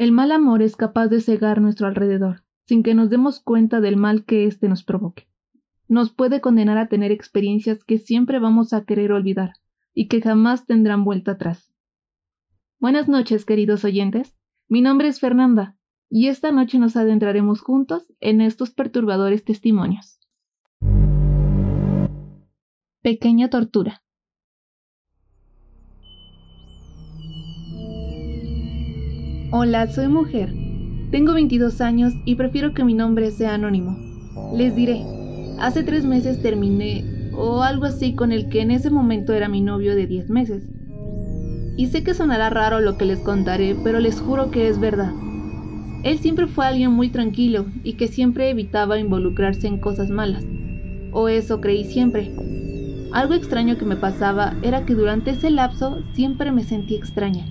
El mal amor es capaz de cegar nuestro alrededor, sin que nos demos cuenta del mal que éste nos provoque. Nos puede condenar a tener experiencias que siempre vamos a querer olvidar y que jamás tendrán vuelta atrás. Buenas noches, queridos oyentes. Mi nombre es Fernanda y esta noche nos adentraremos juntos en estos perturbadores testimonios. Pequeña tortura. Hola, soy mujer. Tengo 22 años y prefiero que mi nombre sea anónimo. Les diré, hace tres meses terminé, o algo así, con el que en ese momento era mi novio de 10 meses. Y sé que sonará raro lo que les contaré, pero les juro que es verdad. Él siempre fue alguien muy tranquilo y que siempre evitaba involucrarse en cosas malas. O eso creí siempre. Algo extraño que me pasaba era que durante ese lapso siempre me sentí extraña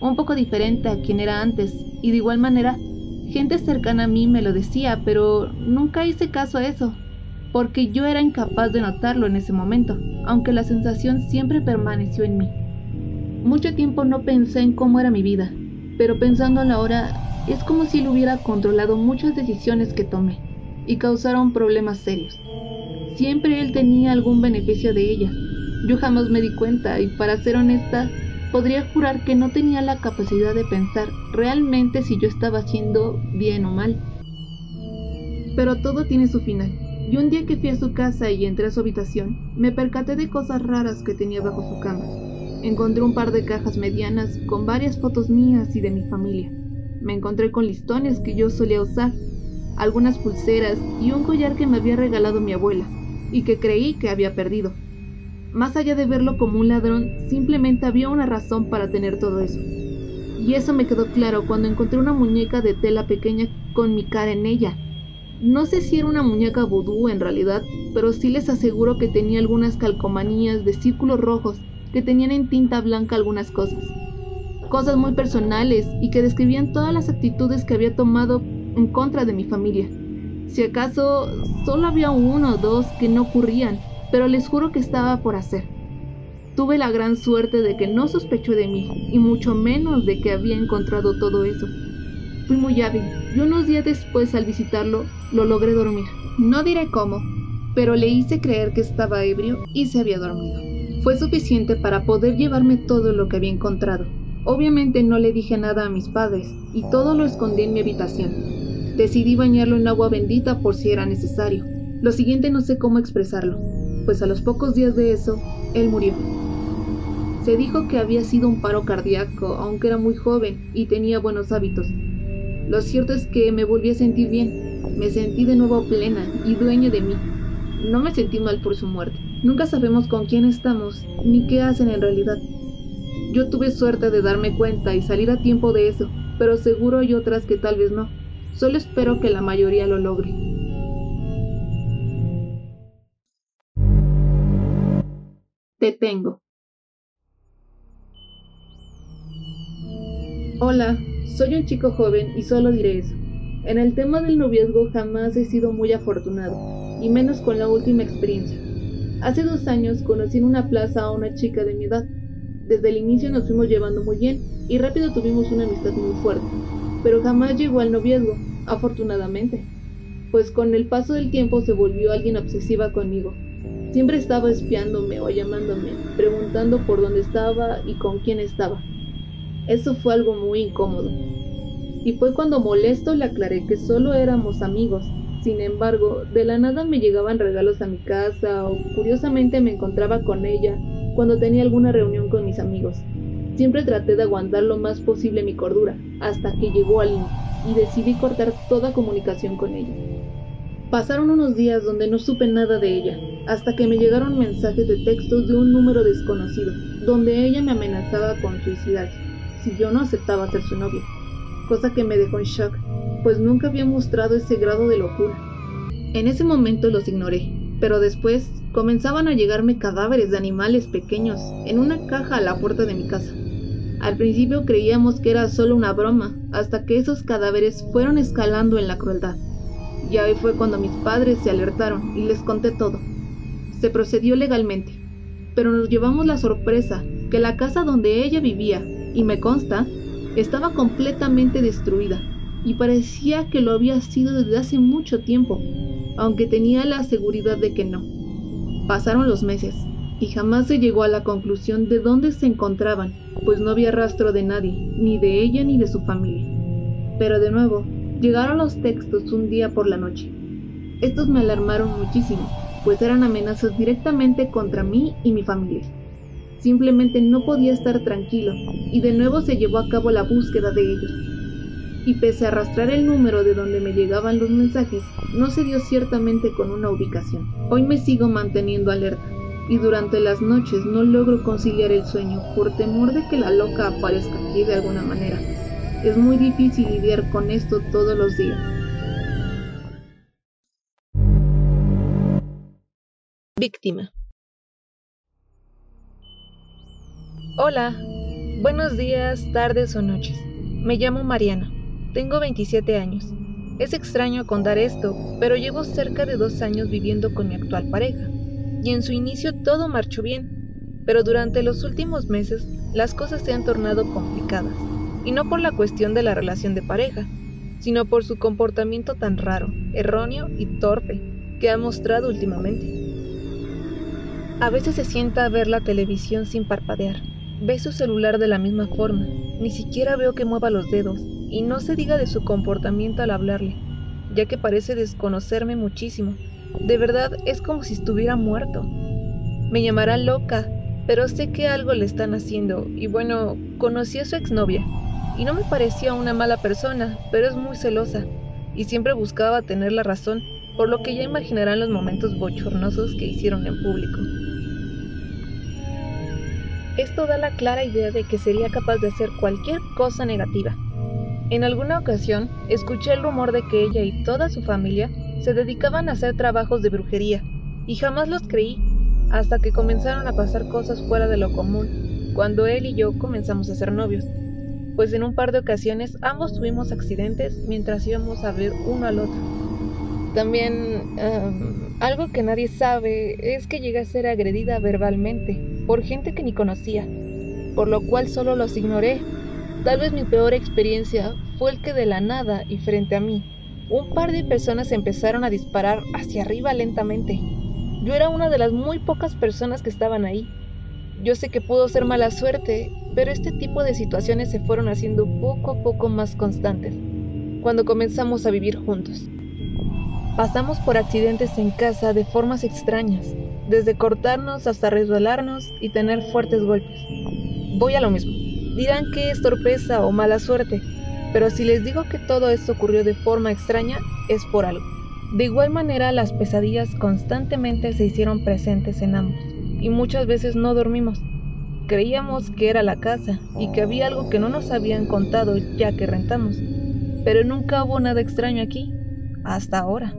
un poco diferente a quien era antes, y de igual manera, gente cercana a mí me lo decía, pero nunca hice caso a eso, porque yo era incapaz de notarlo en ese momento, aunque la sensación siempre permaneció en mí. Mucho tiempo no pensé en cómo era mi vida, pero pensándolo ahora, es como si él hubiera controlado muchas decisiones que tomé y causaron problemas serios. Siempre él tenía algún beneficio de ellas. Yo jamás me di cuenta y para ser honesta, podría jurar que no tenía la capacidad de pensar realmente si yo estaba haciendo bien o mal. Pero todo tiene su final, y un día que fui a su casa y entré a su habitación, me percaté de cosas raras que tenía bajo su cama. Encontré un par de cajas medianas con varias fotos mías y de mi familia. Me encontré con listones que yo solía usar, algunas pulseras y un collar que me había regalado mi abuela, y que creí que había perdido. Más allá de verlo como un ladrón, simplemente había una razón para tener todo eso. Y eso me quedó claro cuando encontré una muñeca de tela pequeña con mi cara en ella. No sé si era una muñeca vudú en realidad, pero sí les aseguro que tenía algunas calcomanías de círculos rojos que tenían en tinta blanca algunas cosas. Cosas muy personales y que describían todas las actitudes que había tomado en contra de mi familia. Si acaso solo había uno o dos que no ocurrían, pero les juro que estaba por hacer. Tuve la gran suerte de que no sospechó de mí, y mucho menos de que había encontrado todo eso. Fui muy hábil, y unos días después al visitarlo, lo logré dormir. No diré cómo, pero le hice creer que estaba ebrio y se había dormido. Fue suficiente para poder llevarme todo lo que había encontrado. Obviamente no le dije nada a mis padres, y todo lo escondí en mi habitación. Decidí bañarlo en agua bendita por si era necesario. Lo siguiente no sé cómo expresarlo pues a los pocos días de eso, él murió. Se dijo que había sido un paro cardíaco, aunque era muy joven y tenía buenos hábitos. Lo cierto es que me volví a sentir bien, me sentí de nuevo plena y dueña de mí. No me sentí mal por su muerte. Nunca sabemos con quién estamos ni qué hacen en realidad. Yo tuve suerte de darme cuenta y salir a tiempo de eso, pero seguro hay otras que tal vez no. Solo espero que la mayoría lo logre. Te tengo. Hola, soy un chico joven y solo diré eso. En el tema del noviazgo jamás he sido muy afortunado, y menos con la última experiencia. Hace dos años conocí en una plaza a una chica de mi edad. Desde el inicio nos fuimos llevando muy bien y rápido tuvimos una amistad muy fuerte, pero jamás llegó al noviazgo, afortunadamente, pues con el paso del tiempo se volvió alguien obsesiva conmigo, Siempre estaba espiándome o llamándome, preguntando por dónde estaba y con quién estaba. Eso fue algo muy incómodo. Y fue cuando molesto le aclaré que solo éramos amigos. Sin embargo, de la nada me llegaban regalos a mi casa o curiosamente me encontraba con ella cuando tenía alguna reunión con mis amigos. Siempre traté de aguantar lo más posible mi cordura, hasta que llegó Aline y decidí cortar toda comunicación con ella. Pasaron unos días donde no supe nada de ella, hasta que me llegaron mensajes de texto de un número desconocido, donde ella me amenazaba con suicidarse si yo no aceptaba ser su novia, cosa que me dejó en shock, pues nunca había mostrado ese grado de locura. En ese momento los ignoré, pero después comenzaban a llegarme cadáveres de animales pequeños en una caja a la puerta de mi casa. Al principio creíamos que era solo una broma, hasta que esos cadáveres fueron escalando en la crueldad. Y ahí fue cuando mis padres se alertaron y les conté todo. Se procedió legalmente, pero nos llevamos la sorpresa que la casa donde ella vivía, y me consta, Estaba completamente destruida y parecía que lo había sido desde hace mucho tiempo, aunque tenía la seguridad de que no. Pasaron los meses y jamás se llegó a la conclusión de dónde se encontraban, pues no había rastro de nadie, ni de ella ni de su familia. Pero de nuevo, llegaron los textos un día por la noche. Estos me alarmaron muchísimo, pues eran amenazas directamente contra mí y mi familia. Simplemente no podía estar tranquilo, y de nuevo se llevó a cabo la búsqueda de ellos. Y pese a arrastrar el número de donde me llegaban los mensajes, no se dio ciertamente con una ubicación. Hoy me sigo manteniendo alerta, y durante las noches no logro conciliar el sueño por temor de que la loca aparezca aquí de alguna manera. Es muy difícil lidiar con esto todos los días. Víctima. Hola, buenos días, tardes o noches. Me llamo Mariana, tengo 27 años. Es extraño contar esto, pero llevo cerca de dos años viviendo con mi actual pareja, y en su inicio todo marchó bien, pero durante los últimos meses las cosas se han tornado complicadas, y no por la cuestión de la relación de pareja, sino por su comportamiento tan raro, erróneo y torpe que ha mostrado últimamente. A veces se sienta a ver la televisión sin parpadear, Ve su celular de la misma forma, ni siquiera veo que mueva los dedos, y no se diga de su comportamiento al hablarle, ya que parece desconocerme muchísimo. De verdad es como si estuviera muerto. Me llamará loca, pero sé que algo le están haciendo, y bueno, conocí a su exnovia, y no me parecía una mala persona, pero es muy celosa, y siempre buscaba tener la razón, por lo que ya imaginarán los momentos bochornosos que hicieron en público. Esto da la clara idea de que sería capaz de hacer cualquier cosa negativa. En alguna ocasión, escuché el rumor de que ella y toda su familia se dedicaban a hacer trabajos de brujería, y jamás los creí, hasta que comenzaron a pasar cosas fuera de lo común, cuando él y yo comenzamos a ser novios, pues en un par de ocasiones ambos tuvimos accidentes mientras íbamos a ver uno al otro. También, em, algo que nadie sabe es que llegué a ser agredida verbalmente, por gente que ni conocía, por lo cual solo los ignoré. Tal vez mi peor experiencia fue el que de la nada y frente a mí, un par de personas empezaron a disparar hacia arriba lentamente. Yo era una de las muy pocas personas que estaban ahí. Yo sé que pudo ser mala suerte, pero este tipo de situaciones se fueron haciendo poco a poco más constantes cuando comenzamos a vivir juntos. Pasamos por accidentes en casa de formas extrañas, desde cortarnos hasta resbalarnos y tener fuertes golpes. Voy a lo mismo. Dirán que es torpeza o mala suerte, pero si les digo que todo esto ocurrió de forma extraña, es por algo. De igual manera, las pesadillas constantemente se hicieron presentes en ambos, y muchas veces no dormimos. Creíamos que era la casa y que había algo que no nos habían contado ya que rentamos, pero nunca hubo nada extraño aquí, hasta ahora.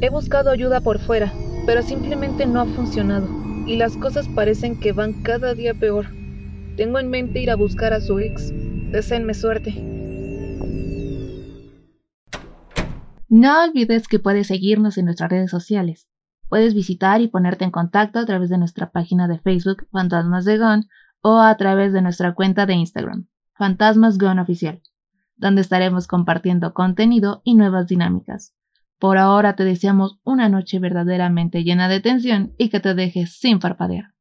He buscado ayuda por fuera, pero simplemente no ha funcionado y las cosas parecen que van cada día peor. Tengo en mente ir a buscar a su ex. Deseenme suerte. No olvides que puedes seguirnos en nuestras redes sociales. Puedes visitar y ponerte en contacto a través de nuestra página de Facebook Fantasmas de Gone o a través de nuestra cuenta de Instagram Fantasmas Gone Oficial, donde estaremos compartiendo contenido y nuevas dinámicas. Por ahora te deseamos una noche verdaderamente llena de tensión y que te dejes sin parpadear.